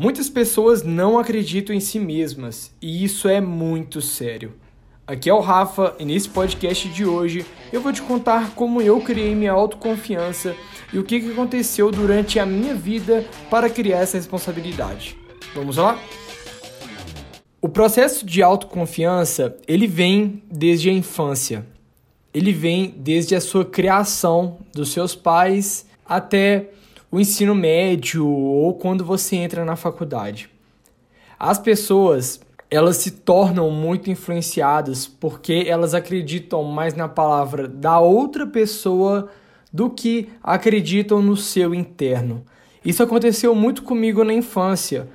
Muitas pessoas não acreditam em si mesmas e isso é muito sério. Aqui é o Rafa e nesse podcast de hoje eu vou te contar como eu criei minha autoconfiança e o que aconteceu durante a minha vida para criar essa responsabilidade. Vamos lá? O processo de autoconfiança, ele vem desde a infância. Ele vem desde a sua criação dos seus pais até o ensino médio ou quando você entra na faculdade. As pessoas, elas se tornam muito influenciadas porque elas acreditam mais na palavra da outra pessoa do que acreditam no seu interno. Isso aconteceu muito comigo na infância.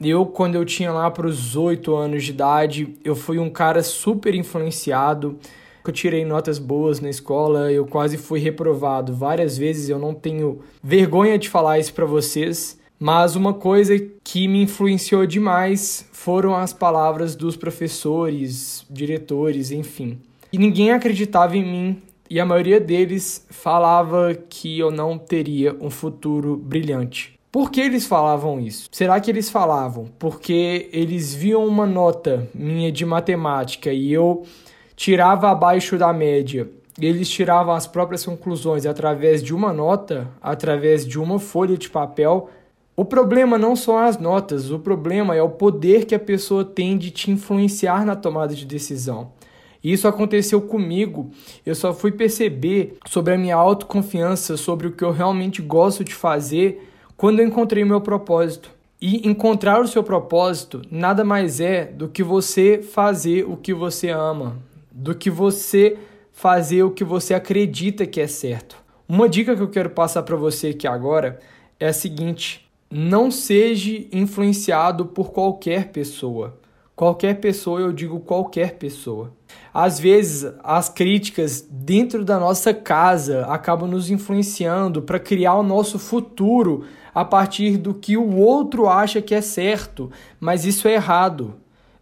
Eu, quando eu tinha lá para os 8 anos de idade, eu fui um cara super influenciado eu tirei notas boas na escola, eu quase fui reprovado várias vezes, eu não tenho vergonha de falar isso para vocês, mas uma coisa que me influenciou demais foram as palavras dos professores, diretores, enfim. E ninguém acreditava em mim, e a maioria deles falava que eu não teria um futuro brilhante. Por que eles falavam isso? Será que eles falavam porque eles viam uma nota minha de matemática e eu tirava abaixo da média. Eles tiravam as próprias conclusões através de uma nota, através de uma folha de papel. O problema não são as notas, o problema é o poder que a pessoa tem de te influenciar na tomada de decisão. Isso aconteceu comigo. Eu só fui perceber sobre a minha autoconfiança, sobre o que eu realmente gosto de fazer, quando eu encontrei meu propósito. E encontrar o seu propósito nada mais é do que você fazer o que você ama, do que você fazer o que você acredita que é certo. Uma dica que eu quero passar para você aqui agora é a seguinte: não seja influenciado por qualquer pessoa. Qualquer pessoa, eu digo qualquer pessoa. Às vezes, as críticas dentro da nossa casa acabam nos influenciando para criar o nosso futuro a partir do que o outro acha que é certo, mas isso é errado.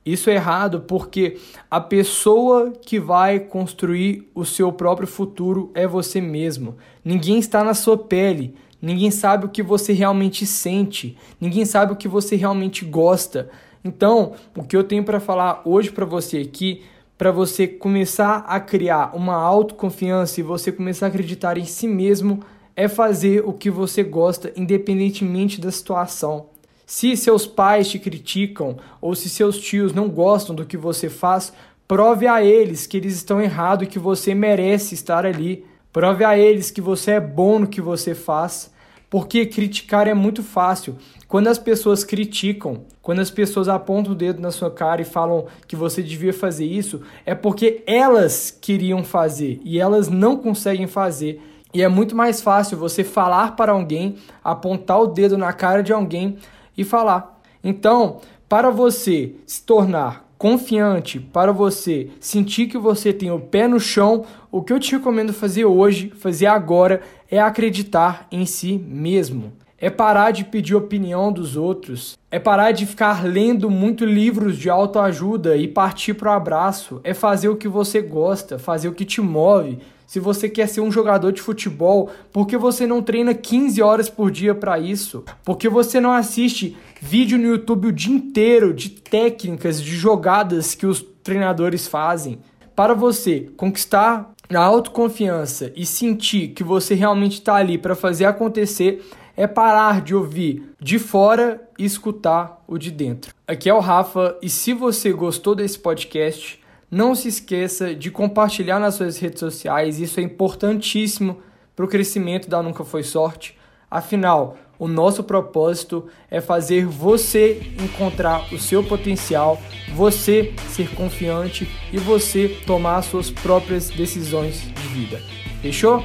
Isso é errado porque a pessoa que vai construir o seu próprio futuro é você mesmo. Ninguém está na sua pele, ninguém sabe o que você realmente sente, ninguém sabe o que você realmente gosta. Então, o que eu tenho para falar hoje para você aqui, para você começar a criar uma autoconfiança e você começar a acreditar em si mesmo, é fazer o que você gosta, independentemente da situação. Se seus pais te criticam ou se seus tios não gostam do que você faz, prove a eles que eles estão errados e que você merece estar ali. Prove a eles que você é bom no que você faz. Porque criticar é muito fácil. Quando as pessoas criticam, quando as pessoas apontam o dedo na sua cara e falam que você devia fazer isso, é porque elas queriam fazer e elas não conseguem fazer. E é muito mais fácil você falar para alguém, apontar o dedo na cara de alguém, e falar. Então, para você se tornar confiante, para você sentir que você tem o pé no chão, o que eu te recomendo fazer hoje, fazer agora, é acreditar em si mesmo. É parar de pedir opinião dos outros, é parar de ficar lendo muito livros de autoajuda e partir para o abraço, é fazer o que você gosta, fazer o que te move, se você quer ser um jogador de futebol, por que você não treina 15 horas por dia para isso? Por que você não assiste vídeo no YouTube o dia inteiro de técnicas, de jogadas que os treinadores fazem? Para você conquistar a autoconfiança e sentir que você realmente está ali para fazer acontecer, é parar de ouvir de fora e escutar o de dentro. Aqui é o Rafa e se você gostou desse podcast, não se esqueça de compartilhar nas suas redes sociais, isso é importantíssimo para o crescimento da Nunca Foi Sorte. Afinal, o nosso propósito é fazer você encontrar o seu potencial, você ser confiante e você tomar suas próprias decisões de vida. Fechou?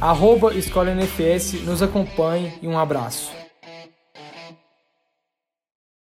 Arroba Escola NFS, nos acompanhe e um abraço.